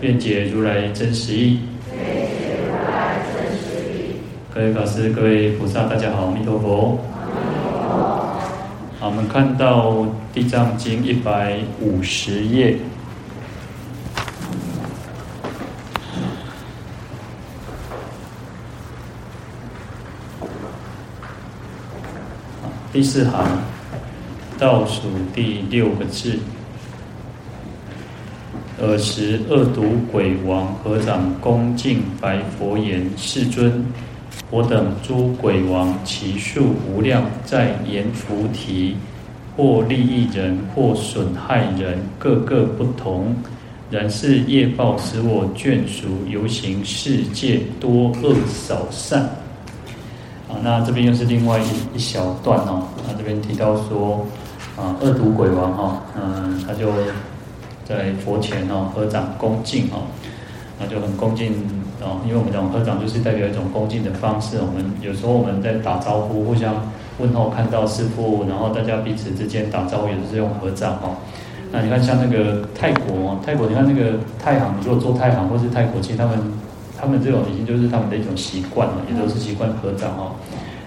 愿解如来真实义。各位法师、各位菩萨，大家好，阿弥陀佛。好，我们看到《地藏经》一百五十页，第四行倒数第六个字。尔时，恶毒鬼王合掌恭敬白佛言：“世尊，我等诸鬼王，其数无量，在阎浮提，或利益人，或损害人，各个不同。然是业报，使我眷属游行世界，多恶少善。”啊，那这边又是另外一一小段哦。那这边提到说，啊，恶毒鬼王哈，嗯，他就。在佛前哦，合掌恭敬哦，那就很恭敬哦，因为我们讲合掌就是代表一种恭敬的方式。我们有时候我们在打招呼，互相问候，看到师父，然后大家彼此之间打招呼也是用合掌哦。那你看像那个泰国哦，泰国你看那个太行，如果做太行或是泰国，其实他们他们这种已经就是他们的一种习惯了，也都是习惯合掌哦。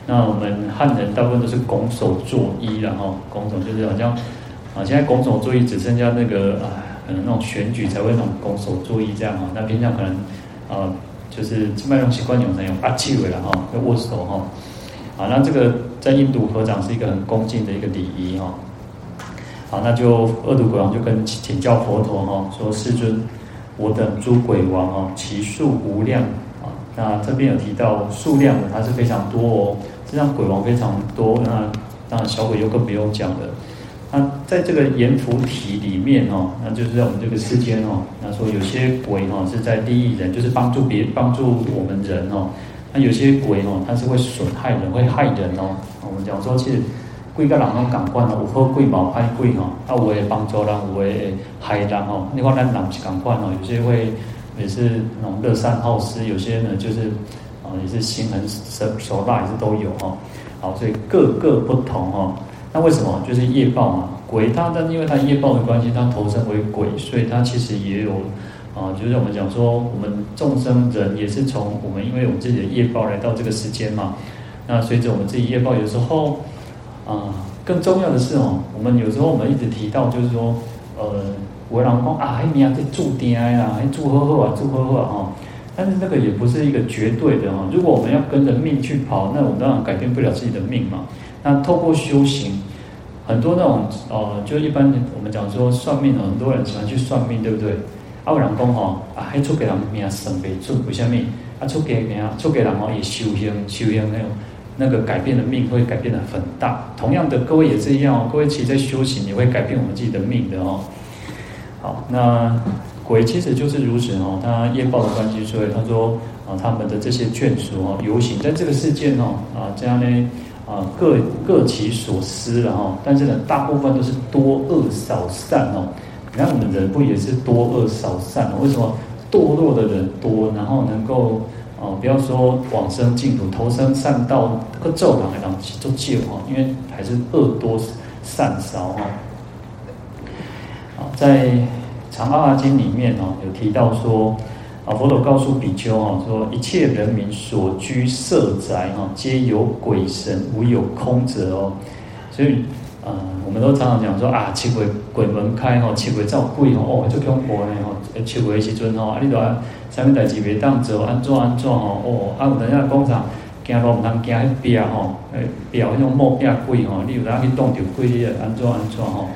那我们汉人大部分都是拱手作揖，然后拱手就是好像啊，现在拱手作揖只剩下那个啊。能那种选举才会那种拱手作揖这样哈，那平常可能，呃，就是基本上习惯用才用阿气为了哈，要握手哈，好，那这个在印度合掌是一个很恭敬的一个礼仪哈，好，那就恶毒鬼王就跟请教佛陀哈，说世尊，我等诸鬼王哦，其数无量啊，那这边有提到数量的，它是非常多哦，这样鬼王非常多，那当然小鬼又更不用讲了。那在这个阎浮提里面哦，那就是在我们这个世间哦，那说有些鬼哈是在利益人，就是帮助别帮助我们人哦。那有些鬼哦，它是会损害人，会害人哦。我们讲说，其实贵个人拢同款哦，有好贵冇坏鬼哈。啊，有的帮助人，有的害人哦。另外，咱人是同款哦，有些会也是那种乐善好施，有些呢就是啊也是心狠手手辣，也是都有哈。好，所以各个不同哦。那为什么？就是业报嘛。鬼他，但因为他业报的关系，他投生为鬼，所以他其实也有啊，就是我们讲说，我们众生人也是从我们，因为我们自己的业报来到这个世间嘛。那随着我们自己业报，有时候啊，更重要的是哦，我们有时候我们一直提到，就是说，呃，我老公啊，还命在注定啊，还祝贺贺啊，祝贺贺啊哈。但是那个也不是一个绝对的哈。如果我们要跟着命去跑，那我们当然改变不了自己的命嘛。那透过修行，很多那种哦，就一般我们讲说算命，很多人喜欢去算命，对不对？啊，有人讲吼，啊，还出给人命生不出，为什么？啊，出给人出给人哦，也修行修行那种那个改变的命会改变的很大。同样的，各位也是一样哦，各位其实在修行也会改变我们自己的命的哦。好，那鬼其实就是如此哦，他业报的关系，所以他说啊，他们的这些眷属哦，游行在这个世界哦，啊，这样呢。啊，各各其所思了哈，但是呢，大部分都是多恶少善哦。你看我们人不也是多恶少善哦？为什么堕落的人多，然后能够哦，不要说往生净土、投生善道，个咒堂来讲都借哈，因为还是恶多善少哈。啊，在《长阿含经》里面哦，有提到说。啊，佛陀告诉比丘哈，说一切人民所居舍宅哈，皆有鬼神，无有空者哦。所以，呃，我们都常常讲说啊，七鬼鬼门开哦，七鬼造鬼哦，就恐怖呢吼。七鬼时阵吼，啊，你都啊，啥物代志袂当做，安怎安怎吼？哦，啊，有等下讲啥，行路毋通行迄壁吼，诶，壁迄种木壁鬼吼，你有哪去动着鬼，你安怎安怎吼？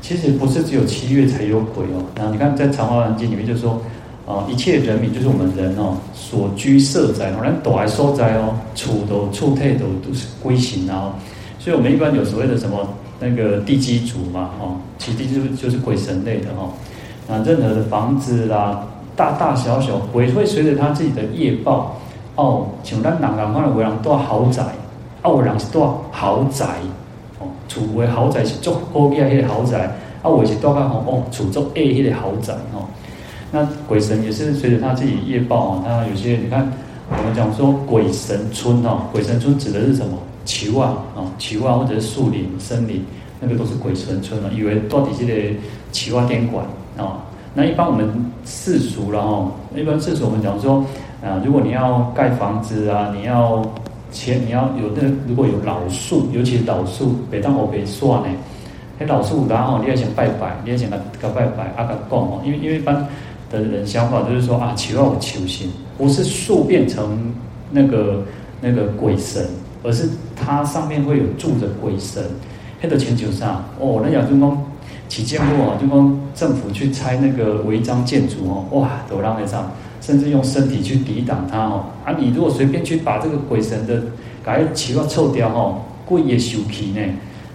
其实不是只有七月才有鬼哦。然后你看在《长阿含经》里面就说。啊，一切人民就是我们人哦，所居舍宅，哦，连躲来收宅哦，处都处退都都是归行啊。所以，我们一般有所谓的什么那个地基主嘛，哦，其实地基主就是鬼神类的哈。啊，任何的房子啦，大大小小，鬼会随着他自己的业报哦，像咱人讲，可能有人住豪宅，啊，有人是住豪宅，哦，厝为豪宅是做高级迄个豪宅，啊，有是住较好哦，厝做 A 迄个豪宅哦。那鬼神也是随着他自己业报啊，他有些你看，我们讲说鬼神村哦，鬼神村指的是什么？树啊，啊，树啊，或者是树林、森林，那个都是鬼神村了。以为到底是个树啊店馆啊？那一般我们世俗了哈，一般世俗我们讲说啊，如果你要盖房子啊，你要钱，你要有那、如果有老树，尤其是老树，北当我别算呢，那老树然后你要先拜拜，你要先给他拜拜，阿个供哦，因为因为一般的人想法就是说啊，树啊有树神，不是树变成那个那个鬼神。而是它上面会有住着鬼神，黑的全球上哦，那亚中公起见过啊，就讲政府去拆那个违章建筑哦，哇，都让在上，甚至用身体去抵挡它哦。啊，你如果随便去把这个鬼神的改起要臭掉哦，故意修皮呢，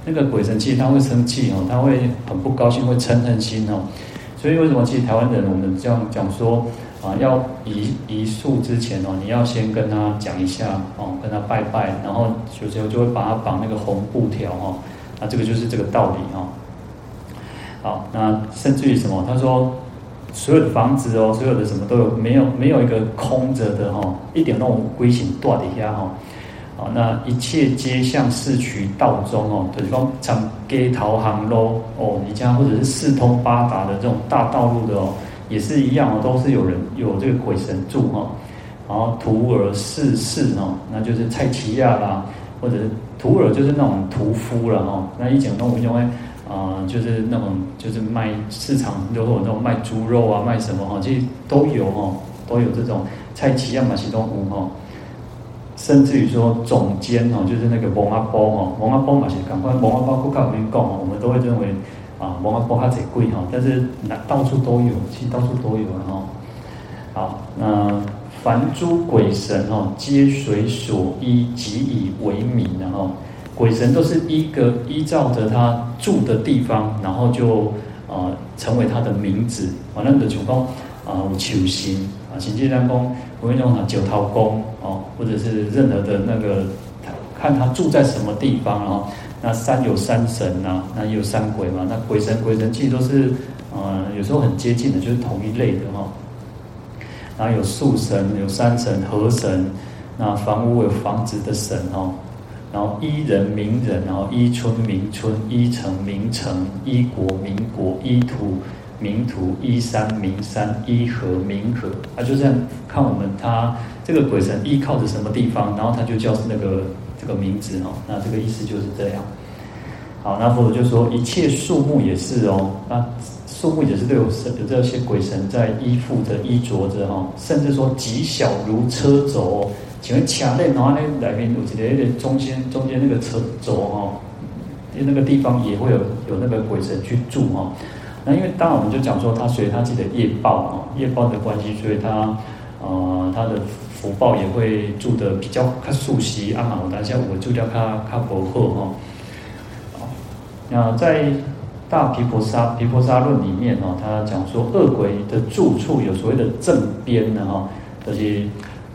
那个鬼神其实他会生气哦，他会很不高兴，会嗔恨心哦。所以为什么其实台湾人我们这样讲说？啊，要移移树之前哦，你要先跟他讲一下哦，跟他拜拜，然后有时候就会把他绑那个红布条哈，那这个就是这个道理哈。好，那甚至于什么？他说所有的房子哦，所有的什么都有，没有没有一个空着的哈，一点那种规行断一下哈。好，那一切皆向四衢道中哦，就是说从街头巷路哦，你家或者是四通八达的这种大道路的哦。也是一样哦，都是有人有这个鬼神住哈，然后徒儿侍士哦，那就是菜市仔啦，或者是徒儿就是那种屠夫了哈，那以前那种因为啊，就是那种就是卖市场就会有那种卖猪肉啊，卖什么哈，其实都有哈，都有这种菜市仔嘛，其中有哈，甚至于说总监哦，就是那个王阿波哈，王阿波嘛是赶快王阿波不跟我们讲，我们都会认为。啊，摩阿波哈贼贵哈，但是那到处都有，其实到处都有了哈。好，那凡诸鬼神哈，皆随所依，即以为名然后，鬼神都是一个依照着他住的地方，然后就啊、呃、成为他的名字。反正的主公啊，有球星啊，行进三公，我跟你讲九桃宫哦，或者是任何的那个，看他住在什么地方然后。那山有山神呐、啊，那有山鬼嘛。那鬼神鬼神其实都是，呃，有时候很接近的，就是同一类的哈。然后有树神，有山神、河神。那房屋有房子的神哦。然后依人名人，然后依村名村，依城名城，依国名国，依土名土，依山名山，依河名河。啊，就这样看我们他这个鬼神依靠着什么地方，然后他就叫那个。这个名字哦，那这个意思就是这样。好，那佛陀就说，一切树木也是哦，那树木也是都有，有这些鬼神在依附着、依着着哈，甚至说极小如车轴，请问卡内哪里来边有这个中间中间那个车轴哈，因为那个地方也会有有那个鬼神去住哈。那因为当然我们就讲说，他随他自己的业报啊，业报的关系，所以他呃他的。福报也会住的比较他熟悉啊嘛，我等下我住掉较较薄厚哈。那在大毗婆沙毗婆沙论里面哦，他讲说恶鬼的住处有所谓的正边的哈，就是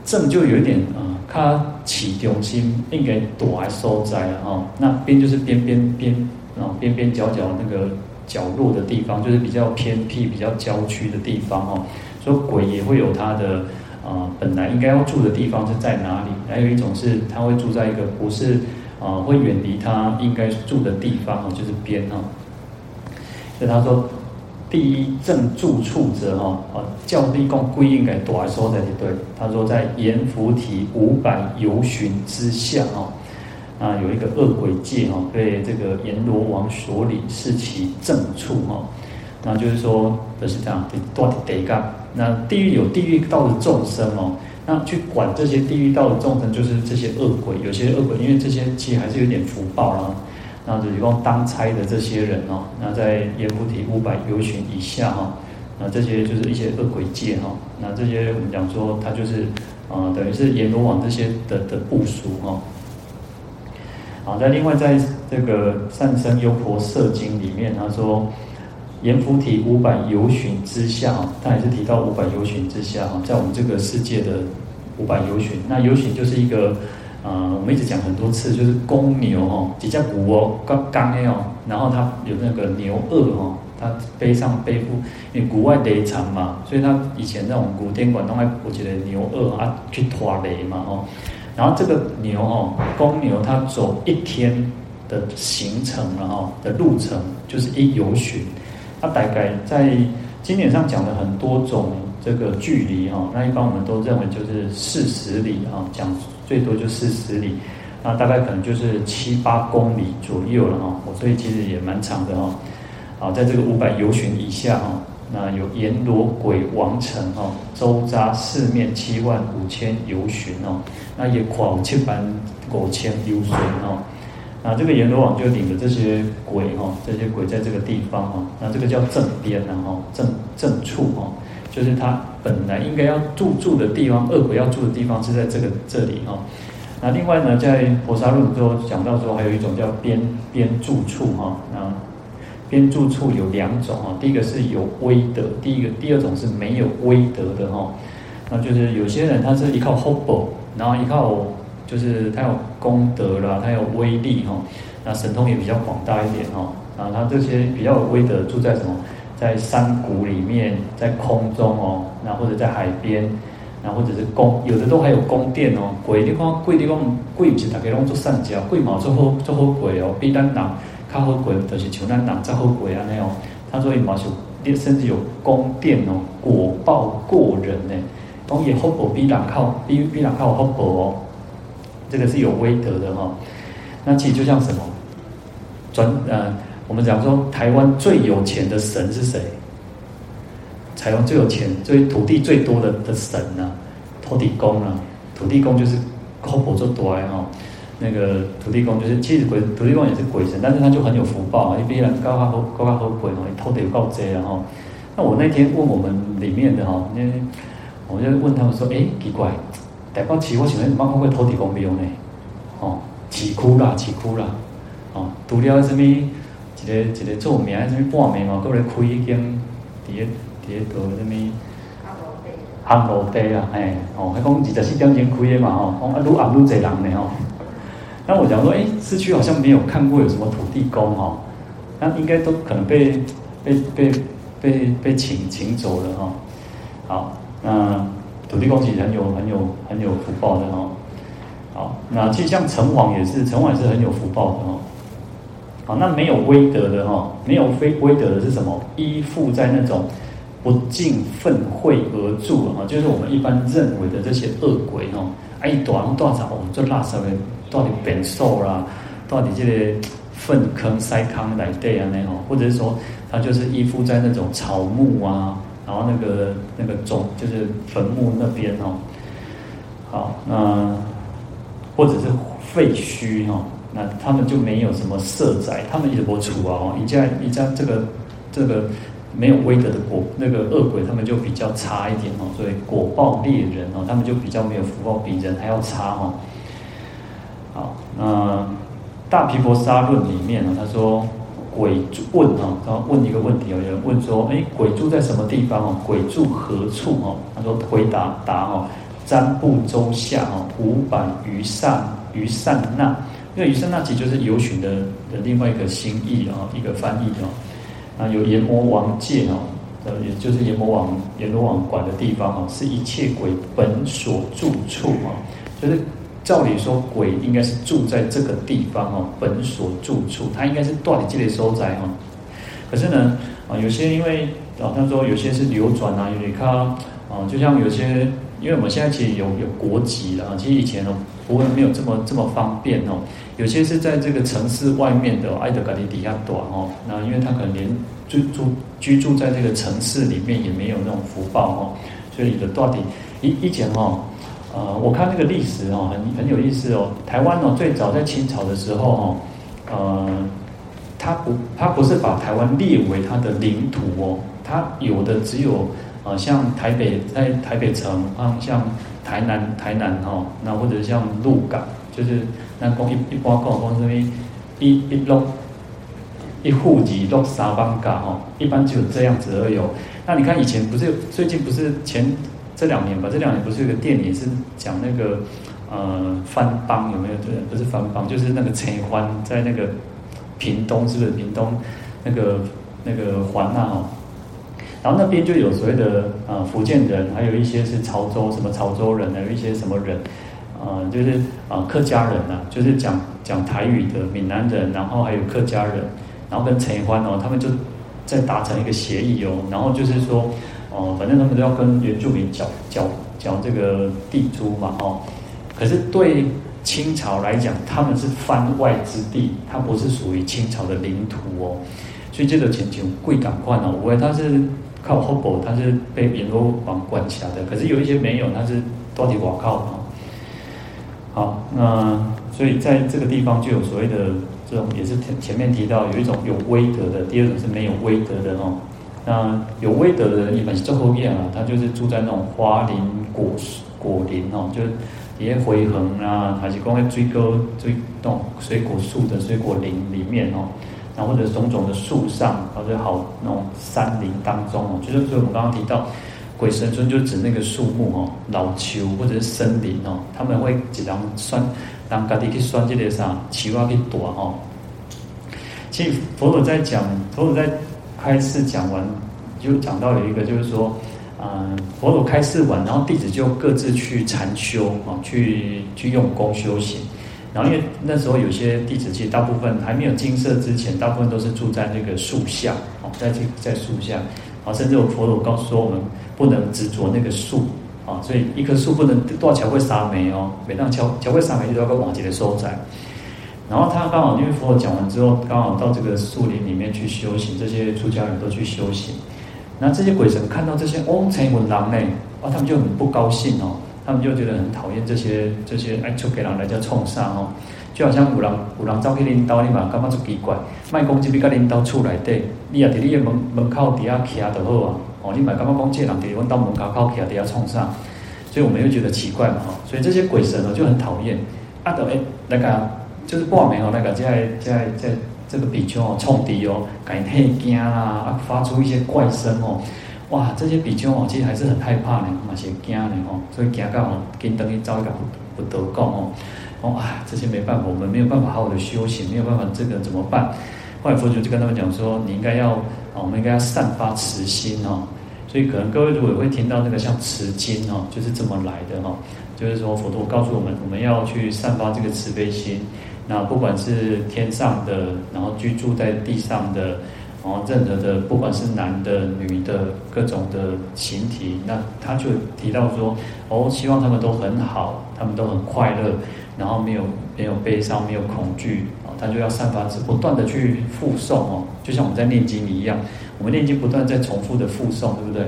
正就有一点啊，他起中心应该躲来收在了哈。那边就是边边边啊边边角角那个角落的地方，就是比较偏僻、比较郊区的地方哈。所以鬼也会有它的。啊，本来应该要住的地方是在哪里？还有一种是，他会住在一个不是啊，会远离他应该住的地方哦，就是边哦。所以他说，第一正住处者哈啊，教地公归应该躲来说的对。他说在阎浮提五百由旬之下哦，啊有一个恶鬼界哈，被这个阎罗王所领，是其正处哈。那就是说就是这样，多得干。那地狱有地狱道的众生哦，那去管这些地狱道的众生，就是这些恶鬼。有些恶鬼，因为这些其实还是有点福报啦。那就用当差的这些人哦，那在阎浮提五百由旬以下哈，那这些就是一些恶鬼界哈。那这些我们讲说，他就是啊、等于是阎罗王这些的的部属哈。好，那另外在这个《善生优婆塞经》里面，他说。阎浮提五百由旬之下，他也是提到五百由旬之下哈，在我们这个世界的五百由旬，那由旬就是一个。呃，我们一直讲很多次，就是公牛哦，几只牛哦，刚刚的哦，然后它有那个牛轭哦，它背上背负，因为古外雷长嘛，所以它以前那种古典馆都还我觉得牛轭啊去拖雷嘛哦，然后这个牛哦，公牛它走一天的行程然后的路程就是一游巡，它大概在经典上讲了很多种这个距离哈，那一般我们都认为就是四十里啊讲。最多就四十里，那大概可能就是七八公里左右了哈。我所以其实也蛮长的哈。好，在这个五百游巡以下哈，那有阎罗鬼王城哈，周匝四面七万五千游巡哦，那也跨七万五千由旬哦。那这个阎罗王就领着这些鬼哈，这些鬼在这个地方哈，那这个叫正边然后正正处哈。就是他本来应该要住住的地方，恶鬼要住的地方是在这个这里哈。那另外呢，在婆沙论中讲到说，还有一种叫边边住处哈。那边住处有两种哈，第一个是有威德，第一个第二种是没有威德的哈。那就是有些人他是依靠 hope，然后依靠就是他有功德啦，他有威力哈，那神通也比较广大一点哈。啊，他这些比较有威德，住在什么？在山谷里面，在空中哦，那或者在海边，那或者是宫，有的都还有宫殿哦。鬼地方，鬼地方，鬼不是大家拢做善家，鬼嘛做好做好鬼哦，比咱人较好鬼，就是像咱人较好鬼安尼哦。他说伊嘛是，甚至有宫殿哦，果报过人呢，讲伊福报比人靠，比比人靠福报哦。这个是有威德的哈、哦。那其实就像什么，转呃。我们讲说，台湾最有钱的神是谁？台湾最有钱、最土地最多的的神呢、啊？土地公啊，土地公就是福报做多哈。那个土地公就是，其实鬼土地公也是鬼神，但是他就很有福报啊。一般人高高好高高好鬼哦，偷得够贼啊。那我那天问我们里面的哈，那我就问他们说，哎，奇怪，台北市我想问，怎么看过土地公庙呢？哦，市区啦，市区啦，哦，除了什么？一个一个做名，什么半暝嘛，过来开一间，伫个伫个做什么？烘炉地啊，哎，哦，还讲二十四点钟开的嘛，吼，讲啊，愈暗愈济人呢，吼。那我讲说，哎，市区好像没有看过有什么土地公，哈，那应该都可能被被被被被请请走了，哈。好，那土地公其实很有很有很有福报的，哈。好，那其实像城隍也是，城隍也是很有福报的，哈。好，那没有威德的哈，没有非威德的是什么？依附在那种不尽愤恚而住啊，就是我们一般认为的这些恶鬼哈。哎，短多少我们做垃圾的，到底变瘦啦，到底这个粪坑塞坑来对啊那种，或者是说他就是依附在那种草木啊，然后那个那个种就是坟墓那边哦。好，那或者是废墟哈。那他们就没有什么色彩，他们也不出啊。哦你家你家这个这个没有威德的果，那个恶鬼，他们就比较差一点哦。所以果报猎人哦，他们就比较没有福报，比人还要差哦。好，那大毗婆沙论里面呢，他说鬼住问哦，他问一个问题啊，有人问说，哎，鬼住在什么地方哦？鬼住何处哦？他说回答答哦，瞻部洲下哦，五百余善余善那。因为余善那其实就是由旬的的另外一个新义啊，一个翻译哦。啊，有阎魔王界哦，呃，也就是阎魔王阎罗王管的地方哦，是一切鬼本所住处啊。就是照理说，鬼应该是住在这个地方哦，本所住处，他应该是断你这类收在哦。可是呢，啊，有些因为啊，他说有些是流转啊，有点看啊，就像有些，因为我们现在其实有有国籍了啊，其实以前哦。不会没有这么这么方便哦，有些是在这个城市外面的爱德嘎迪底下短哦，那因为他可能连住住居住在这个城市里面也没有那种福报哦，所以的到底一以前哦，呃，我看那个历史哦，很很有意思哦，台湾哦最早在清朝的时候哦，呃，他不他不是把台湾列为他的领土哦，他有的只有呃像台北在台北城啊像。台南，台南哈，那或者像鹿港，就是那讲一一般讲讲什么一一弄一户几落三万嘎哈，一般只有这样子而已。那你看以前不是最近不是前这两年吧？这两年不是有个电影是讲那个呃番邦有没有？对，不是番邦，就是那个陈欢在那个屏东，是不是屏东那个那个环那哦？然后那边就有所谓的呃福建人，还有一些是潮州什么潮州人，还有一些什么人，呃就是啊、呃、客家人呐、就是讲讲台语的闽南人，然后还有客家人，然后跟陈欢哦，他们就在达成一个协议哦，然后就是说哦、反正他们都要跟原住民缴缴缴这个地租嘛哦，可是对清朝来讲，他们是番外之地，它不是属于清朝的领土哦，所以这个钱就贵港宽哦，我他是。靠后补，他是被阎罗王管辖的，可是有一些没有，他是到底我靠啊。好，那所以在这个地方就有所谓的这种，也是前前面提到有一种有威德的，第二种是没有威德的哦。那有威德的人一般是最后面啊，他就是住在那种花林果果林哦，就是底下回横啊，还是讲在水果水种水果树的水果林里面哦。然后或者种种的树上，或者好那种山林当中哦，就是所以我们刚刚提到鬼神村，就指那个树木哦，老树或者是森林哦，他们会经常钻，让家己去钻这个啥树啊去躲哦。其实佛陀在讲，佛陀在开示讲完，就讲到有一个就是说，嗯，佛陀开示完，然后弟子就各自去禅修啊，去去用功修行。然后因为那时候有些弟子其实大部分还没有精舍之前，大部分都是住在那个树下，哦，在这在树下，啊，甚至有佛陀告诉说我们不能执着那个树，啊，所以一棵树不能多少桥会杀梅哦，每当桥桥会杀梅就要个瓦解的收窄。然后他刚好因为佛陀讲完之后，刚好到这个树林里面去修行，这些出家人都去修行，那这些鬼神看到这些哦，成文狼呢，啊，他们就很不高兴哦。他们就觉得很讨厌这些这些哎，就给人来叫冲上哦，就好像有人有人走去领导你嘛，干嘛就奇怪，卖公鸡比个领导出来对，你也在你的门门口底下徛就好啊，哦，你买干嘛讲这人给我到门口靠徛底下冲上，所以我们又觉得奇怪嘛，哈，所以这些鬼神呢就很讨厌，啊，等哎那个就是挂名哦，那个在在在这个比丘哦冲敌哦，感觉很惊啦，啊，发出一些怪声哦。哇，这些比丘哦，其实还是很害怕的，嘛是惊的哦，所以惊到哦，跟等于遭一个不不得功哦，哦啊，这些没办法，我们没有办法好好的修行，没有办法，这个怎么办？后来佛祖就跟他们讲说，你应该要啊，我们应该要散发慈心哦，所以可能各位如果会听到那个像持经哦，就是这么来的哈，就是说佛陀告诉我们，我们要去散发这个慈悲心，那不管是天上的，然后居住在地上的。然后任何的，不管是男的、女的，各种的形体，那他就提到说，哦，希望他们都很好，他们都很快乐，然后没有没有悲伤，没有恐惧，啊，他就要散发不断的去复诵哦，就像我们在念经一样，我们念经不断在重复的复诵，对不对？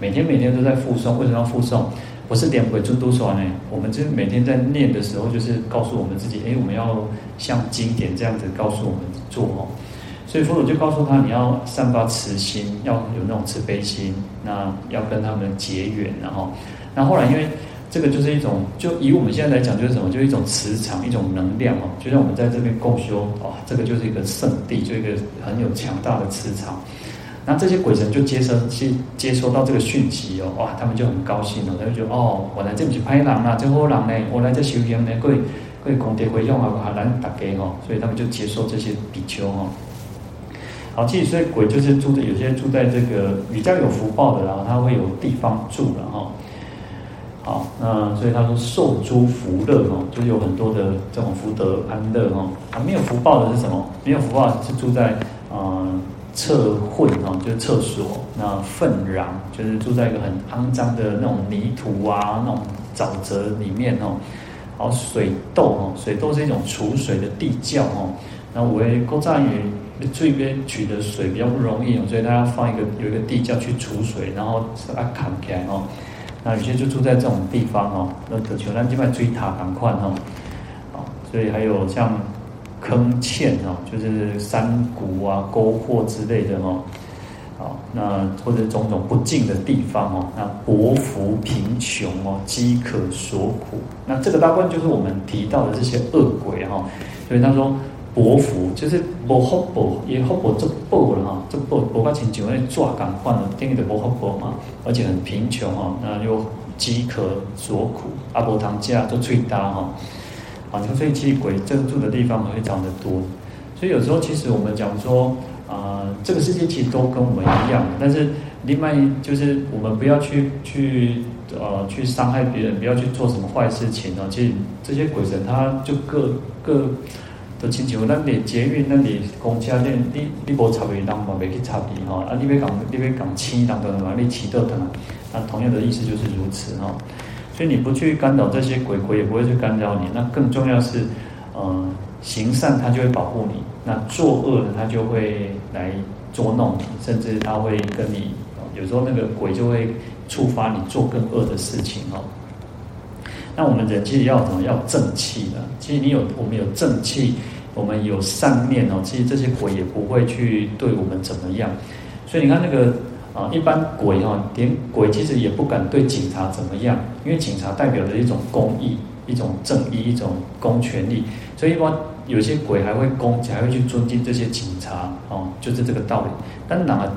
每天每天都在复诵，为什么要复诵？不是点鬼尊都说呢？我们就每天在念的时候，就是告诉我们自己，哎，我们要像经典这样子告诉我们做哦。所以佛祖就告诉他，你要散发慈心，要有那种慈悲心，那要跟他们结缘，然后，那后来因为这个就是一种，就以我们现在来讲，就是什么，就是一种磁场，一种能量哦。就像我们在这边共修，哇，这个就是一个圣地，就一个很有强大的磁场。那这些鬼神就接收去接收到这个讯息哦，哇，他们就很高兴哦，他就哦，我来这里是拍人啊，这好人呢，我来这修行呢，可以可以功德回向啊，还来大家哦，所以他们就接受这些比丘哦。好，其实鬼就是住在有些住在这个比较有福报的，然后他会有地方住了哈。好，那所以他说受诸福乐哈，就是有很多的这种福德安乐哈。啊，没有福报的是什么？没有福报是住在呃厕秽哈，就是厕所。那粪壤就是住在一个很肮脏的那种泥土啊，那种沼泽里面哦。好，水痘哦，水痘是一种储水的地窖哦。那我也勾在于。这边取得水比较不容易，所以大家放一个有一个地窖去储水，然后啊扛起来哦。那有些就住在这种地方哦，那渴求那基本上追塔赶快哦。所以还有像坑堑哦，就是山谷啊、沟壑之类的哦。好，那或者种种不净的地方哦，那薄福贫穷哦，饥渴所苦。那这个大部分就是我们提到的这些恶鬼哈。所以他说。薄福，就是无福报，也福报足报了哈，足报报到亲像那抓钢换了，等于就无福报嘛，而且很贫穷哈，那又饥渴所苦，阿婆堂家都最大哈，啊所以其实鬼镇住的地方非常的多，所以有时候其实我们讲说。啊、这个世界其实都跟我们一样，但是另外就是我们不要去去呃去伤害别人，不要去做什么坏事情哦。其实这些鬼神他就各各的亲情，那你捷运那你公交店，你你无插伊，人嘛袂去插伊哈。啊，你要讲你要讲钱，人都嘛，你起得的？那同样的意思就是如此哈。所以你不去干扰这些鬼鬼，也不会去干扰你。那更重要是，呃。行善，他就会保护你；那作恶的，他就会来捉弄你，甚至他会跟你，有时候那个鬼就会触发你做更恶的事情哦。那我们人其实要什么？要正气的。其实你有，我们有正气，我们有善念哦。其实这些鬼也不会去对我们怎么样。所以你看那个啊，一般鬼哈，连鬼其实也不敢对警察怎么样，因为警察代表着一种公义、一种正义、一种公权力，所以一般。有些鬼还会恭，还会去尊敬这些警察哦，就是这个道理。但哪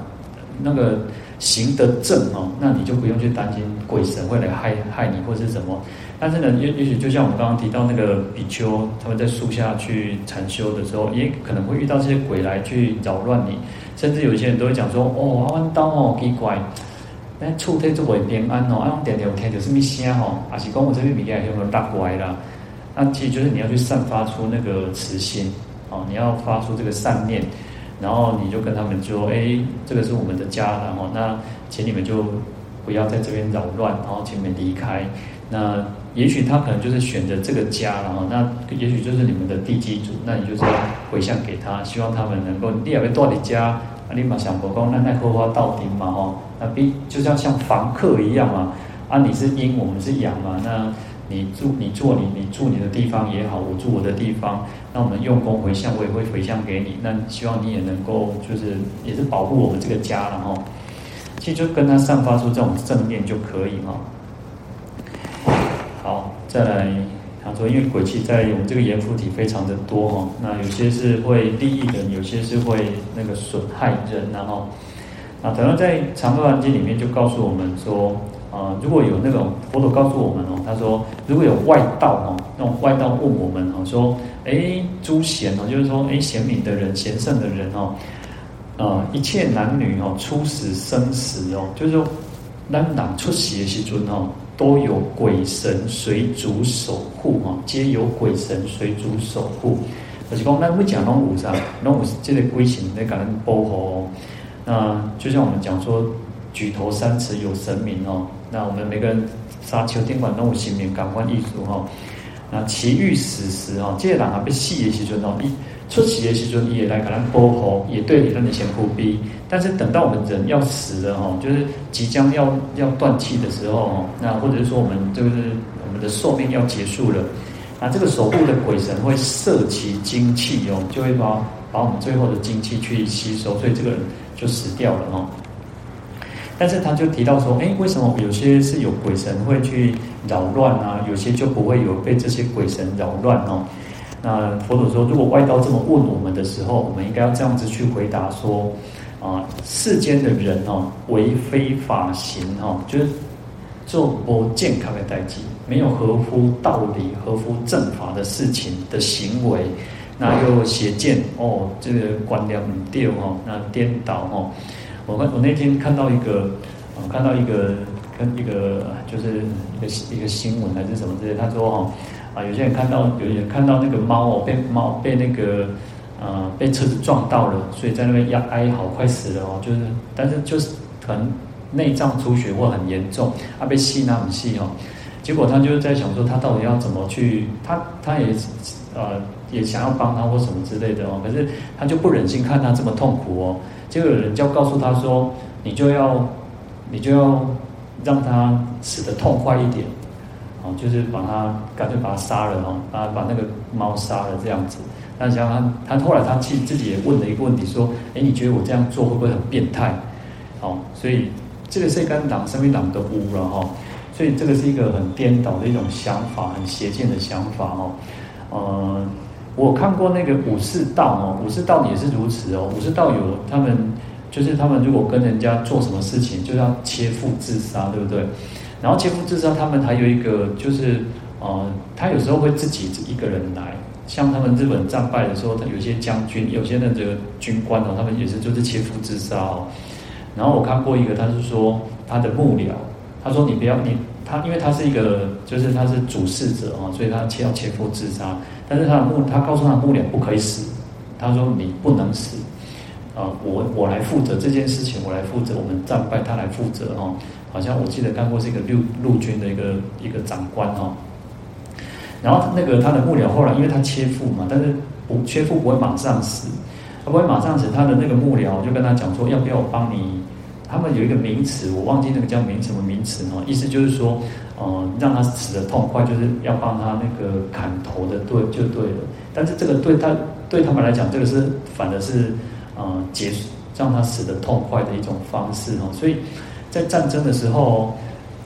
那个行得正哦，那你就不用去担心鬼神会来害害你或是什么。但是呢，也也许就像我们刚刚提到那个比丘，他们在树下去禅修的时候，也可能会遇到这些鬼来去扰乱你。甚至有些人都会讲说：“哦，阿弯刀哦，奇怪，那厝体做袂平安哦，阿弯点点有听到什么声哦，还是讲我这边物件有没有打怪啦？”那其实就是你要去散发出那个慈心，哦，你要发出这个善念，然后你就跟他们说，哎，这个是我们的家，然后那请你们就不要在这边扰乱，然后请你们离开。那也许他可能就是选择这个家，然后那也许就是你们的地基主，那你就是要回向给他，希望他们能够你也要多你家，啊立马想佛光，那那荷花到顶嘛，哈，那比就像像房客一样嘛，啊，你是阴，我们是阳嘛，那。你住你住你你住你的地方也好，我住我的地方，那我们用功回向，我也会回向给你。那希望你也能够就是也是保护我们这个家，然后其实就跟他散发出这种正念就可以哈。好，再来他说，因为鬼气在我们这个阎浮体非常的多哈，那有些是会利益人，有些是会那个损害人，然后啊，等到在《长阿含经》里面就告诉我们说。啊、呃，如果有那种佛陀告诉我们哦，他说如果有外道哦，那种外道问我们哦，说，哎，诸贤哦，就是说，哎，贤明的人、贤圣的人哦，呃，一切男女哦，初死生死哦，就是说，男男出世时阵哦，都有鬼神随主守护哈，皆有鬼神随主守护。就是讲，咱会讲拢有啥，拢有这个鬼神在感恩保护。那就像我们讲说。举头三尺有神明哦，那我们每个人杀求天管动物性命感官艺术哈，那其欲死时哦，这些人还被死的时阵哦，一出奇的时阵也来给咱保护，也对你让你先不逼。但是等到我们人要死了哈，就是即将要要断气的时候哈，那或者是说我们就是我们的寿命要结束了，那这个守护的鬼神会摄其精气哦，就会把把我们最后的精气去吸收，所以这个人就死掉了哈。但是他就提到说，哎，为什么有些是有鬼神会去扰乱啊？有些就不会有被这些鬼神扰乱哦。那佛陀说，如果外道这么问我们的时候，我们应该要这样子去回答说，啊，世间的人哦，为非法行哦，就是做不健康的代际，没有合乎道理、合乎正法的事情的行为，那又邪见哦，这个观念不对哦，那颠倒哦。我看我那天看到一个，我，看到一个跟一个就是一个一个新闻还是什么之类，他说哈，啊，有些人看到有些人看到那个猫哦，被猫被那个呃被车子撞到了，所以在那边压哀嚎，快死了哦，就是但是就是可能内脏出血或很严重，啊被吸那么吸哦，结果他就在想说他到底要怎么去，他他也呃也想要帮他或什么之类的哦，可是他就不忍心看他这么痛苦哦。结果有人就告诉他说：“你就要，你就要让他死得痛快一点，哦，就是把他干脆把他杀了哦，把把那个猫杀了这样子。但是他他后来他自自己也问了一个问题说：，哎，你觉得我这样做会不会很变态？哦，所以这个是跟党、生命党都污了哈。所以这个是一个很颠倒的一种想法，很邪见的想法哦。呃，我看过那个武士道哦，武士道也是如此哦。武士道有他们，就是他们如果跟人家做什么事情，就要切腹自杀，对不对？然后切腹自杀，他们还有一个就是，呃，他有时候会自己一个人来。像他们日本战败的时候，他有些将军，有些那个军官哦，他们也是就是切腹自杀哦。然后我看过一个，他是说他的幕僚，他说你不要你他，因为他是一个就是他是主事者哦，所以他切要切腹自杀。但是他的幕，他告诉他的幕僚不可以死，他说你不能死，啊，我我来负责这件事情，我来负责我们战败，他来负责哦。好像我记得看过是一个陆陆军的一个一个长官哦。然后那个他的幕僚后来，因为他切腹嘛，但是不切腹不会马上死，他不会马上死，他的那个幕僚就跟他讲说，要不要我帮你？他们有一个名词，我忘记那个叫名什么名词哦，意思就是说。呃，让他死的痛快，就是要帮他那个砍头的对就对了。但是这个对他对他们来讲，这个是反的是呃结束让他死得痛快的一种方式哦。所以在战争的时候，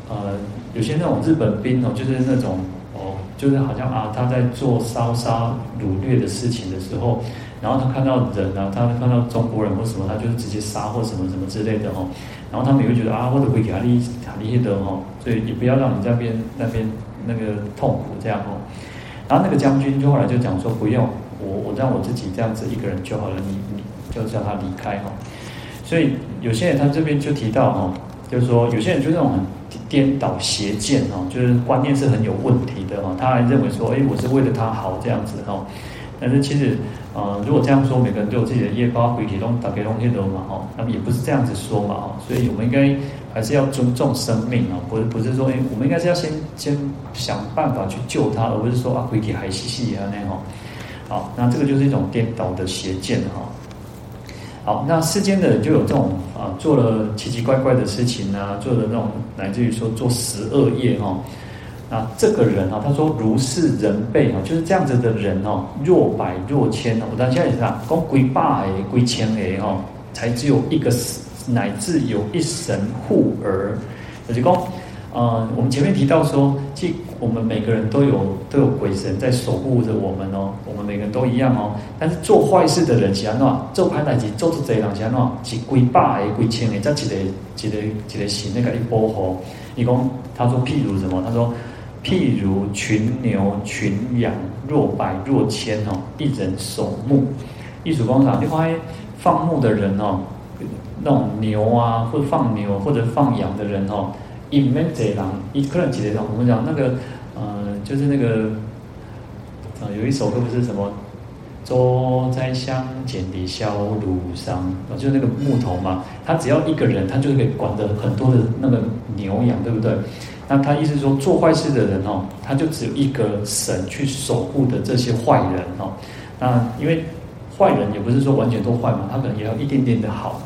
呃，有些那种日本兵哦，就是那种哦，就是好像啊他在做烧杀掳掠的事情的时候，然后他看到人啊，他看到中国人或什么，他就是直接杀或什么什么之类的哦。然后他们也会觉得啊，我都会给他立他立的哦，所以也不要让你在边那边那个痛苦这样哦。然后那个将军就后来就讲说，不用我我让我自己这样子一个人就好了，你你就叫他离开哈。所以有些人他这边就提到哈，就是说有些人就这种很颠倒邪见哦，就是观念是很有问题的哈。他还认为说，哎，我是为了他好这样子哈。但是其实，呃，如果这样说，每个人都有自己的业报，回体中打给龙天龙嘛，哦，那么也不是这样子说嘛，哦，所以我们应该还是要尊重生命啊，不是不是说，哎，我们应该是要先先想办法去救他，而不是说啊，回体还细细啊那样，好，那这个就是一种颠倒的邪见哈。好，那世间的人就有这种啊，做了奇奇怪怪的事情啊，做的那种乃至于说做十恶业哈。那，这个人啊，他说如是人辈啊，就是这样子的人哦，若百若千哦。我当现在也是啊，讲归百个归千个哈，才只有一个乃至有一神护耳。就是讲，呃，我们前面提到说，即我们每个人都有都有鬼神在守护着我们哦，我们每个人都一样哦。但是做坏事的人是安怎？做歹代志做出贼人是安怎？是归百个归千个，这一个一个一个是那个一保护。你讲，他说譬如什么？他说。譬如群牛群羊，若百若千哦，一人守牧。艺术工厂，你发现放牧的人哦，那种牛啊，或者放牛或者放羊的人哦，一面贼狼，一可能几个人。我们讲那个呃，就是那个呃，有一首歌不是什么，走在乡间的小路上，就是那个木头嘛，他只要一个人，他就可以管着很多的那个牛羊，对不对？那他意思说，做坏事的人哦，他就只有一个神去守护的这些坏人哦。那因为坏人也不是说完全都坏嘛，他可能也有一点点的好，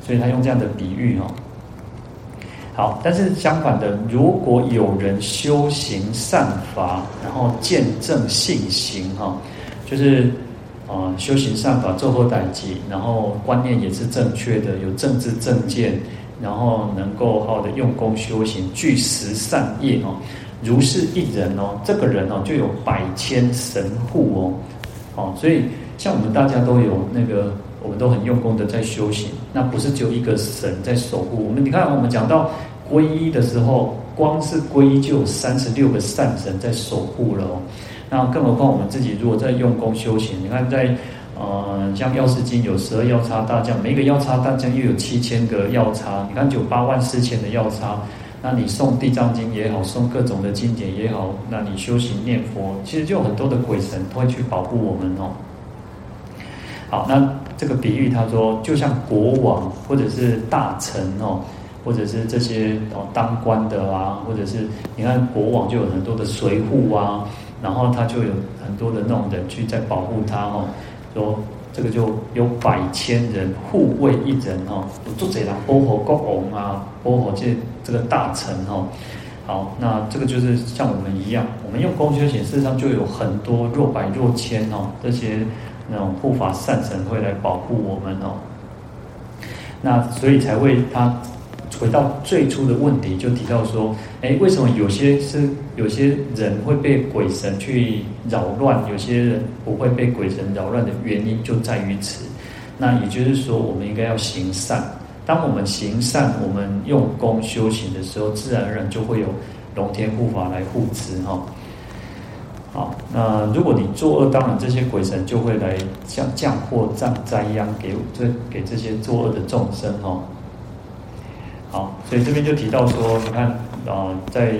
所以他用这样的比喻哦。好，但是相反的，如果有人修行善法，然后见证信行哈，就是啊修行善法做后代机，然后观念也是正确的，有正知正见。然后能够好的用功修行，具十善业哦，如是一人哦，这个人哦就有百千神护哦，哦，所以像我们大家都有那个，我们都很用功的在修行，那不是只有一个神在守护我们。你看我们讲到皈依的时候，光是皈依就有三十六个善神在守护了哦，那更何况我们自己如果在用功修行，你看在。呃，像药师经有十二药叉大将，每一个药叉大将又有七千个药叉，你看就八万四千的药叉。那你送地藏经也好，送各种的经典也好，那你修行念佛，其实就有很多的鬼神都会去保护我们哦。好，那这个比喻他说，就像国王或者是大臣哦，或者是这些哦当官的啊，或者是你看国王就有很多的随扈啊，然后他就有很多的那种人去在保护他哦。说这个就有百千人护卫一人哦，有做贼人保护国王啊，保护这这个大臣哦。好，那这个就是像我们一样，我们用功修行，事实上就有很多若百若千哦，这些那种护法善神会来保护我们哦。那所以才会他回到最初的问题，就提到说，哎，为什么有些是有些人会被鬼神去扰乱，有些人不会被鬼神扰乱的原因就在于此。那也就是说，我们应该要行善。当我们行善，我们用功修行的时候，自然而然就会有龙天护法来护持哈。好，那如果你作恶，当然这些鬼神就会来降降祸降灾殃给这给这些作恶的众生哦。好，所以这边就提到说，你看啊，在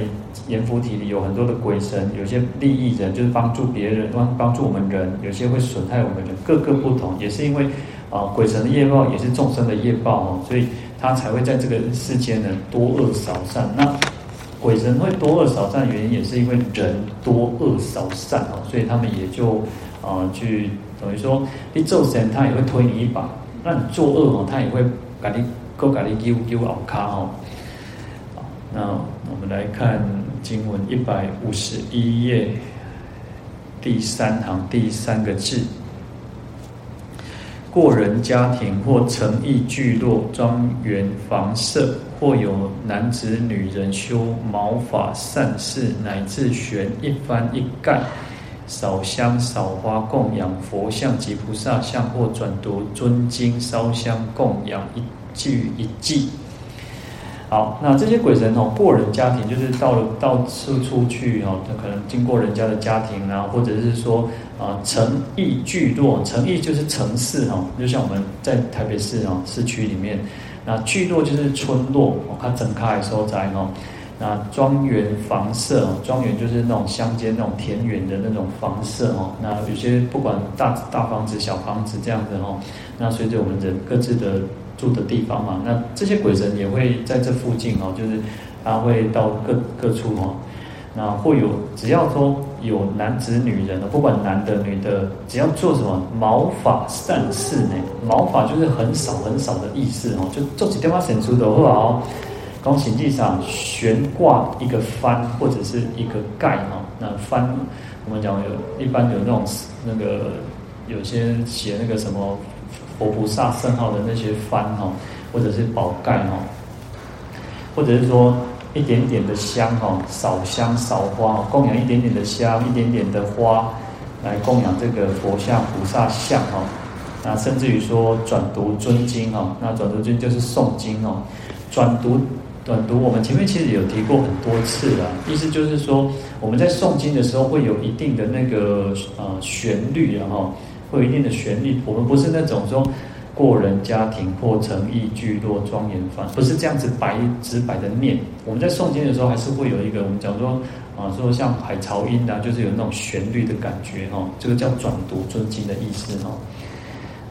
阎浮提里有很多的鬼神，有些利益人就是帮助别人，帮帮助我们人；有些会损害我们人，各个不同，也是因为。啊，鬼神的业报也是众生的业报哦，所以他才会在这个世间呢多恶少善。那鬼神会多恶少善的原因，也是因为人多恶少善哦，所以他们也就啊去等于说，你做神他也会推你一把，那你作恶哦，他也会给你够给你丢丢奥卡哦。那我们来看经文一百五十一页第三行第三个字。过人家庭或城邑聚落庄园房舍，或有男子女人修毛发善事，乃至悬一幡一盖，扫香扫花供养佛像及菩萨像，或转读尊经烧香供养一句一偈。好，那这些鬼神哦，过人家庭就是到了到处出去哦，他可能经过人家的家庭啊，或者是说啊，城邑聚落，城邑就是城市哦，就像我们在台北市哦，市区里面，那聚落就是村落哦，它整开所在哦，那庄园房舍哦，庄园就是那种乡间那种田园的那种房舍哦，那有些不管大大房子、小房子这样子哦，那随着我们人各自的。住的地方嘛，那这些鬼神也会在这附近哦，就是他会到各各处哦，那会有只要说有男子女人的，不管男的女的，只要做什么毛法善事呢？毛法就是很少很少的意思哦，就做起电话神出的话哦，恭喜地上悬挂一个幡或者是一个盖哈，那幡我们讲有一般有那种那个有些写那个什么。佛菩萨圣号的那些幡哈，或者是宝盖哈，或者是说一点点的香哈，烧香烧花，供养一点点的香，一点点的花来供养这个佛像、菩萨像哈。那甚至于说转读尊经哈，那转读经就是诵经哦。转读转读，我们前面其实有提过很多次了，意思就是说我们在诵经的时候会有一定的那个呃旋律然后。会有一定的旋律，我们不是那种说过人家庭或城邑聚落庄严房，不是这样子白直白的念。我们在诵经的时候，还是会有一个我们讲说啊，说像海潮音啊，就是有那种旋律的感觉哈。这个叫转读尊经的意思哈。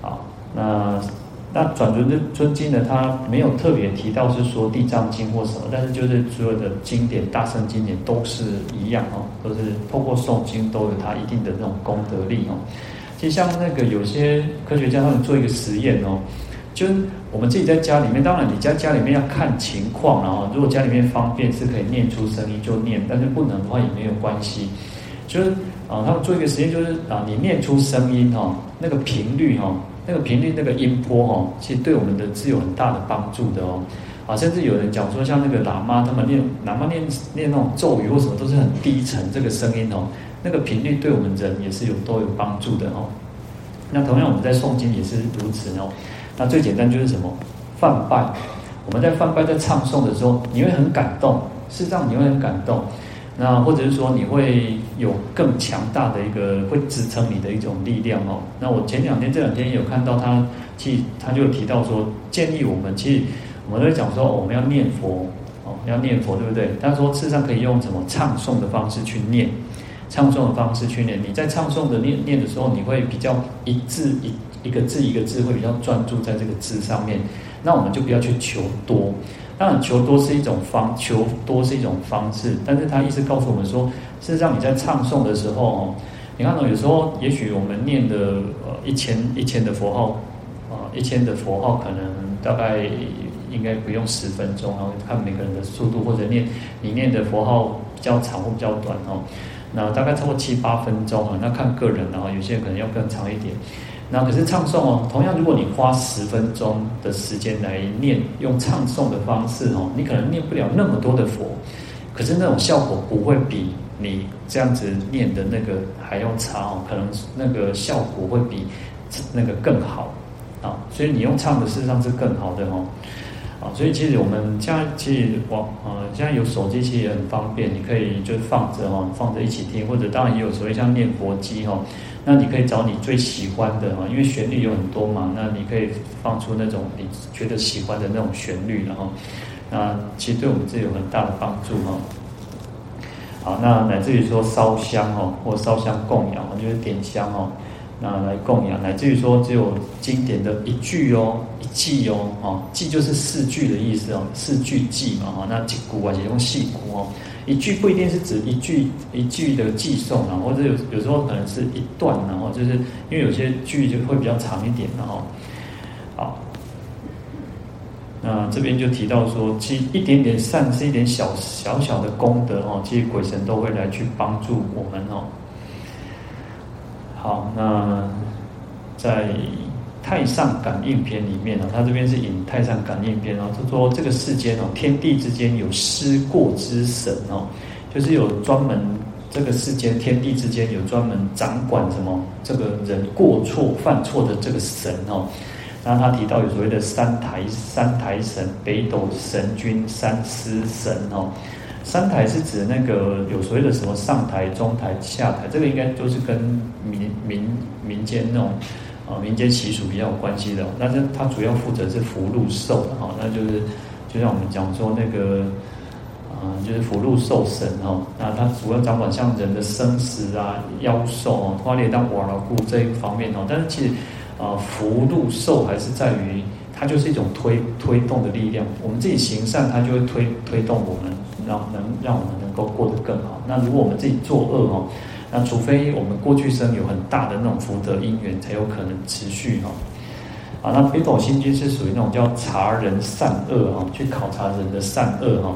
好，那那转轮的尊经呢，它没有特别提到是说地藏经或什么，但是就是所有的经典、大圣经典都是一样哦，都是透过诵经都有它一定的那种功德力哦。其实像那个有些科学家他们做一个实验哦，就是我们自己在家里面，当然你在家里面要看情况，然后如果家里面方便是可以念出声音就念，但是不能的话也没有关系。就是啊，他们做一个实验，就是啊，你念出声音哈，那个频率哈，那个频率那个音波哈，其实对我们的是有很大的帮助的哦。啊，甚至有人讲说，像那个喇嘛他们念喇嘛念念那种咒语或什么，都是很低沉这个声音哦。那个频率对我们人也是有都有帮助的哦。那同样我们在诵经也是如此哦。那最简单就是什么？梵呗。我们在梵呗在唱诵的时候，你会很感动，事实上你会很感动。那或者是说你会有更强大的一个会支撑你的一种力量哦。那我前两天这两天有看到他，其实他就提到说，建议我们其实我们都讲说，我们要念佛哦，要念佛对不对？他说事实上可以用什么唱诵的方式去念。唱诵的方式去念，你在唱诵的念念的时候，你会比较一字一一个字一个字会比较专注在这个字上面。那我们就不要去求多，当然求多是一种方，求多是一种方式。但是他意思告诉我们说，事实上你在唱诵的时候哦，你看到有时候也许我们念的呃一千一千的佛号啊，一千的佛号可能大概应该不用十分钟，然后看每个人的速度或者念你念的佛号比较长或比较短哦。那大概超过七八分钟啊，那看个人，然后有些人可能要更长一点。那可是唱诵哦，同样如果你花十分钟的时间来念，用唱诵的方式哦，你可能念不了那么多的佛，可是那种效果不会比你这样子念的那个还要差哦，可能那个效果会比那个更好啊，所以你用唱的事实上是更好的哦。啊所以其实我们现在其实网呃，现在有手机其实也很方便，你可以就放着哈，放着一起听，或者当然也有所谓像念佛机哈，那你可以找你最喜欢的哈，因为旋律有很多嘛，那你可以放出那种你觉得喜欢的那种旋律，然后那其实对我们这有很大的帮助哈。好，那乃至于说烧香哦，或烧香供养，就是点香哦。那来供养，乃至于说只有经典的一句哦，一偈哦，哦，偈就是四句的意思哦，四句偈嘛，哈，那几股啊，也用细股哦，一句不一定是指一句一句的寄送啊，或者有有时候可能是一段，然后就是因为有些句就会比较长一点，然后，好，那这边就提到说，其实一点点善是一点小小小的功德哦，其实鬼神都会来去帮助我们哦。好，那在《太上感应篇》里面呢，他这边是引《太上感应篇》哦，他说这个世间哦，天地之间有施过之神哦，就是有专门这个世间天地之间有专门掌管什么这个人过错犯错的这个神哦。那他提到有所谓的三台三台神、北斗神君、三司神哦。三台是指那个有所谓的什么上台、中台、下台，这个应该都是跟民民民间那种啊民间习俗比较有关系的。但是它主要负责是福禄寿的哈，那就是就像我们讲说那个啊，就是福禄寿神哦，那它主要掌管像人的生死啊、夭寿哦、花列当瓦牢固这一方面哦。但是其实啊，福禄寿还是在于它就是一种推推动的力量，我们自己行善，它就会推推动我们。让能让我们能够过得更好。那如果我们自己作恶哈，那除非我们过去生有很大的那种福德因缘，才有可能持续哈。啊，那北斗星君是属于那种叫察人善恶哈，去考察人的善恶哈。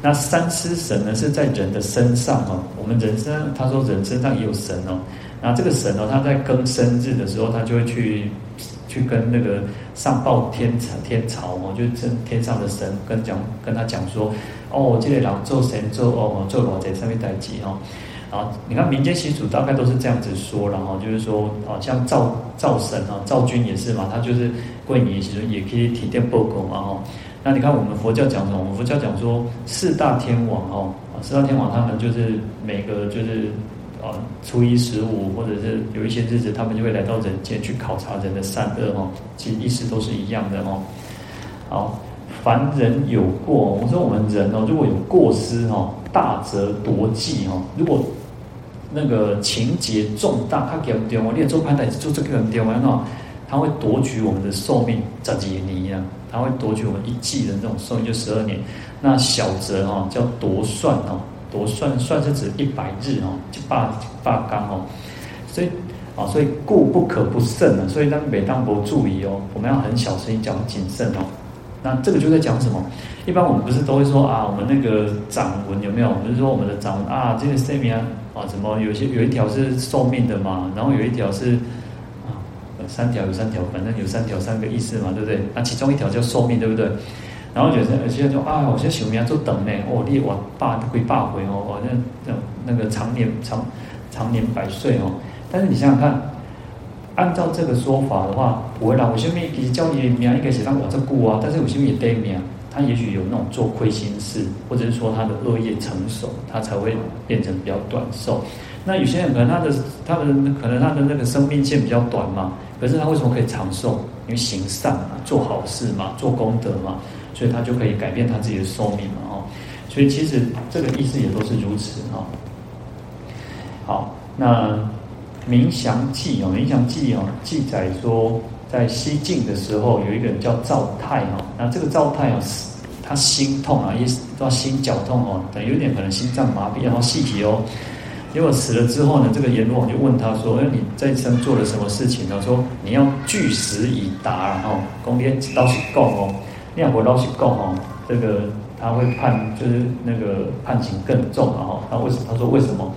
那三司神呢，是在人的身上哈。我们人身，他说人身上也有神哦。那这个神哦，他在更生日的时候，他就会去。去跟那个上报天朝天朝哦，就天天上的神跟讲跟他讲说，哦，这个人做神做哦做老在上面代志哦，啊你看民间习俗大概都是这样子说，然后就是说哦，像赵赵神啊，赵君也是嘛，他就是贵年其实也可以提点报告嘛哈。那你看我们佛教讲什么？我们佛教讲说四大天王哦，四大天王他们就是每个就是。啊，初一十五，或者是有一些日子，他们就会来到人间去考察人的善恶哦。其实意思都是一样的哦。好，凡人有过，我说我们人哦，如果有过失哦，大则夺计哦。如果那个情节重大，他给我们电话，你做判断做这个人电话哦，他会夺取我们的寿命，十几年啊，他会夺取我们一季的那种寿命，就十二年。那小则哈叫夺算哦。夺算算是指一百日哦，就罢罢纲哦，所以啊，所以故不可不慎啊，所以当每当不注意哦，我们要很小心讲谨慎哦。那这个就在讲什么？一般我们不是都会说啊，我们那个掌纹有没有？我们是说我们的掌纹啊，这个生命啊，啊，什么有些有一条是寿命的嘛，然后有一条是啊，三条有三条，反正有三条三个意思嘛，对不对？那其中一条叫寿命，对不对？然后有些有些人说啊，我现在想命做等呢，哦，你我爸归爸回哦，哦，那那那个长年长长年百岁哦。但是你想想看，按照这个说法的话，不会啦。我下面其实叫你命应该写上我这故啊，但是我下面也得命，他也许有那种做亏心事，或者是说他的恶业成熟，他才会变成比较短寿。那有些人可能他的他的可能他的那个生命线比较短嘛，可是他为什么可以长寿？因为行善嘛，做好事嘛，做功德嘛。所以他就可以改变他自己的寿命嘛，哦，所以其实这个意思也都是如此哈。好，那《明祥记》哦，《明祥记》哦，记载说在西晋的时候，有一个人叫赵泰哈，那这个赵泰哦，他心痛啊，一到心绞痛哦，等有点可能心脏麻痹，然后细体哦，结果死了之后呢，这个阎罗王就问他说：“哎，你这一生做了什么事情呢？”说：“你要据实以答，然后公天倒是供哦。”念佛老实供哦，这个他会判，就是那个判刑更重了哈。他为什么？他说为什么？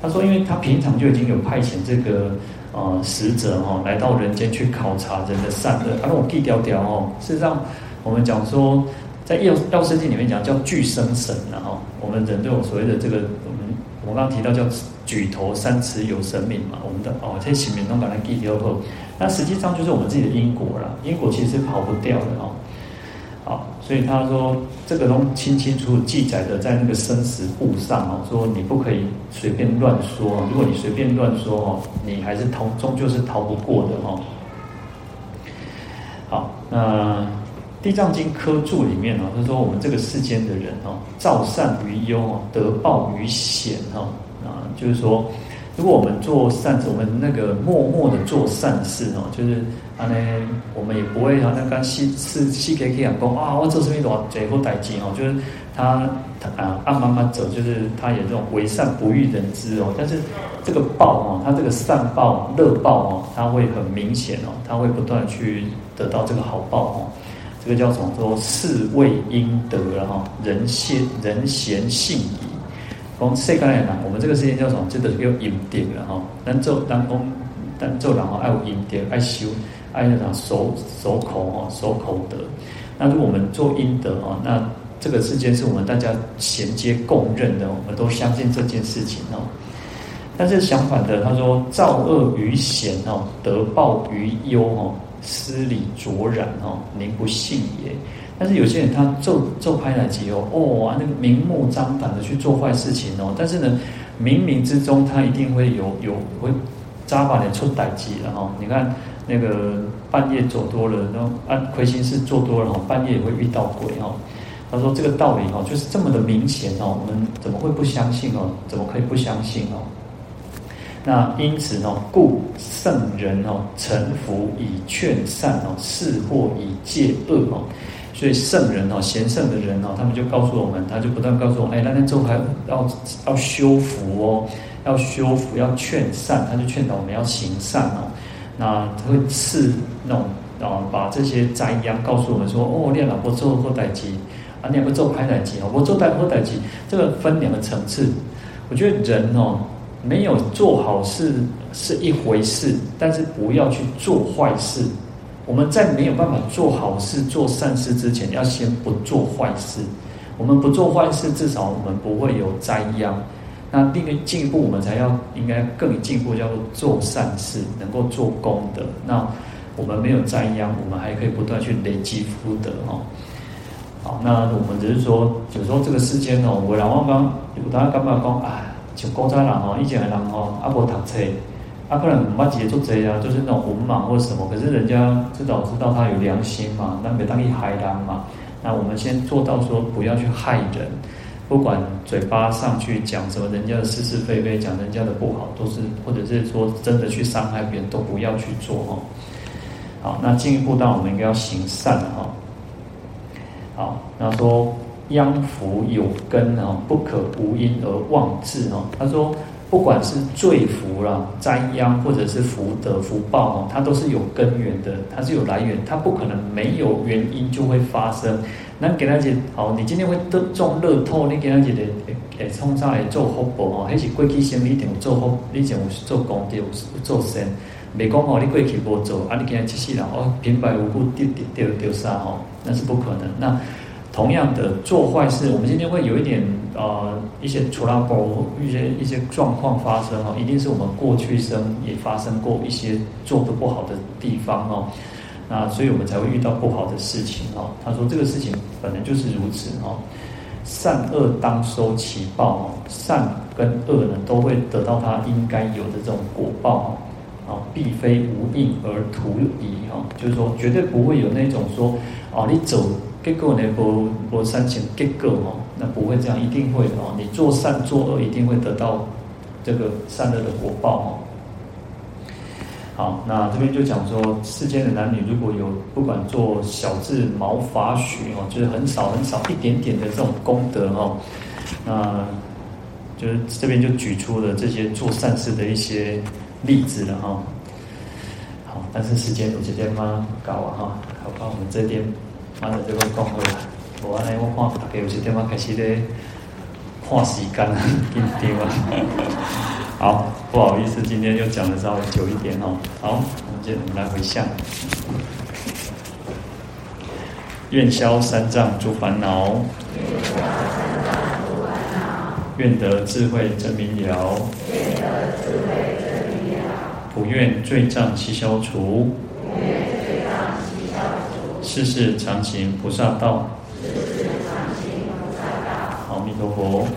他说，因为他平常就已经有派遣这个呃使者哈、哦，来到人间去考察人的善恶。而、啊、我记条条哦，事实上我们讲说，在药药师经里面讲叫俱生神然后、我们人都有所谓的这个，我们我刚刚提到叫举头三尺有神明嘛，我们的哦这些神明都把它记掉后，那实际上就是我们自己的因果了，因果其实是跑不掉的哦。所以他说这个都清清楚楚记载的在那个生死簿上哦，说你不可以随便乱说，如果你随便乱说哦，你还是逃，终究是逃不过的哦。好，那《地藏经》科注里面哦，他说我们这个世间的人哦，造善于忧哦，得报于险哦，啊，就是说。如果我们做善事，我们那个默默的做善事哦，就是啊呢，我们也不会好像刚细细细给给讲讲啊，我做什么多贼或歹计哦，就是他他啊按慢慢走，就是他有这种为善不欲人知哦，但是这个报哦，他这个善报乐报哦，他会很明显哦，他会不断去得到这个好报哦，这个叫什么说是谓应得了哈，人先人贤信矣。讲世间来讲，我们这个世界叫什么？这个叫阴德了哈。咱做咱讲，咱做人哦，爱有阴德，爱修，爱那种守守口哦，守口德。那如果我们做阴德哦，那这个世间是我们大家衔接共认的，我们都相信这件事情哦。但是相反的，他说造恶于贤哦，得报于忧哦，失礼卓然哦，宁不信也。但是有些人他做做拍来机哦，哦，那个明目张胆的去做坏事情哦，但是呢，冥冥之中他一定会有有会扎把脸出歹机的哈。你看那个半夜走多了，然后按亏心事做多了哈，半夜也会遇到鬼哈。他说这个道理哈，就是这么的明显哦，我们怎么会不相信哦？怎么可以不相信哦？那因此呢，故圣人哦，臣服以劝善哦，示惑以戒恶哦。所以圣人哦，贤圣的人哦，他们就告诉我们，他就不断告诉我们，哎，那天之后还要要修福哦，要修福，要劝善，他就劝导我们要行善哦。那他会赐那种啊，把这些灾殃告诉我们说，哦，你老婆做后代机啊，你不做开代机哦，我做代后代机，这个分两个层次。我觉得人哦，没有做好事是一回事，但是不要去做坏事。我们在没有办法做好事、做善事之前，要先不做坏事。我们不做坏事，至少我们不会有灾殃。那另一进一步，我们才要应该更进一步，叫做做善事，能够做功德。那我们没有灾殃，我们还可以不断去累积福德哦。好，那我们只是说，有时候这个世间哦，我然后刚有大家刚刚讲啊，就古早人哦，以前的人哦，阿无读册。他、啊、可能不接做贼啊，就是那种文盲或者什么，可是人家至少知道他有良心嘛，那没当你害人嘛。那我们先做到说不要去害人，不管嘴巴上去讲什么人家的是是非非，讲人家的不好，都是或者是说真的去伤害别人，都不要去做哦。好，那进一步到我们应该要行善哈。好，那说殃福有根啊，不可无因而妄自哦。他说。不管是罪福啦、灾殃，或者是福德福报哦，它都是有根源的，它是有来源，它不可能没有原因就会发生。那给他讲，好，你今天会得中乐透，你给他讲的诶，创造来做福报哦，还是过去生你一定有做福，你一定有做功德，有做善。没讲哦，你过去无做，啊，你今天一世人哦，平白无故丢丢丢丢啥哦，那是不可能。那同样的做坏事，我们今天会有一点。呃，一些 trouble，，一些一些状况发生哦，一定是我们过去生也发生过一些做得不好的地方哦，那所以我们才会遇到不好的事情哦。他说这个事情本来就是如此哦，善恶当收其报哦，善跟恶呢都会得到它应该有的这种果报哦，啊，必非无应而徒矣哈，就是说绝对不会有那种说哦，你走。结果呢，不不善前结果哦，那不会这样，一定会的哦。你做善做恶，一定会得到这个善恶的果报哦。好，那这边就讲说，世间的男女如果有不管做小智毛发许哦，就是很少很少一点点的这种功德哦，那就是这边就举出了这些做善事的一些例子了哈。好，但是时间有这边吗？搞啊哈，好吧，我们这边。完了这个讲回来，无安尼我看大家有时点仔开始咧看时间啊，紧张啊。好，不好意思，今天又讲的稍微久一点哦。好，我们接着来回向。愿消三障诸烦恼，愿得智慧真明了，不愿罪障悉消除，世世常行菩萨道。好，阿弥陀佛。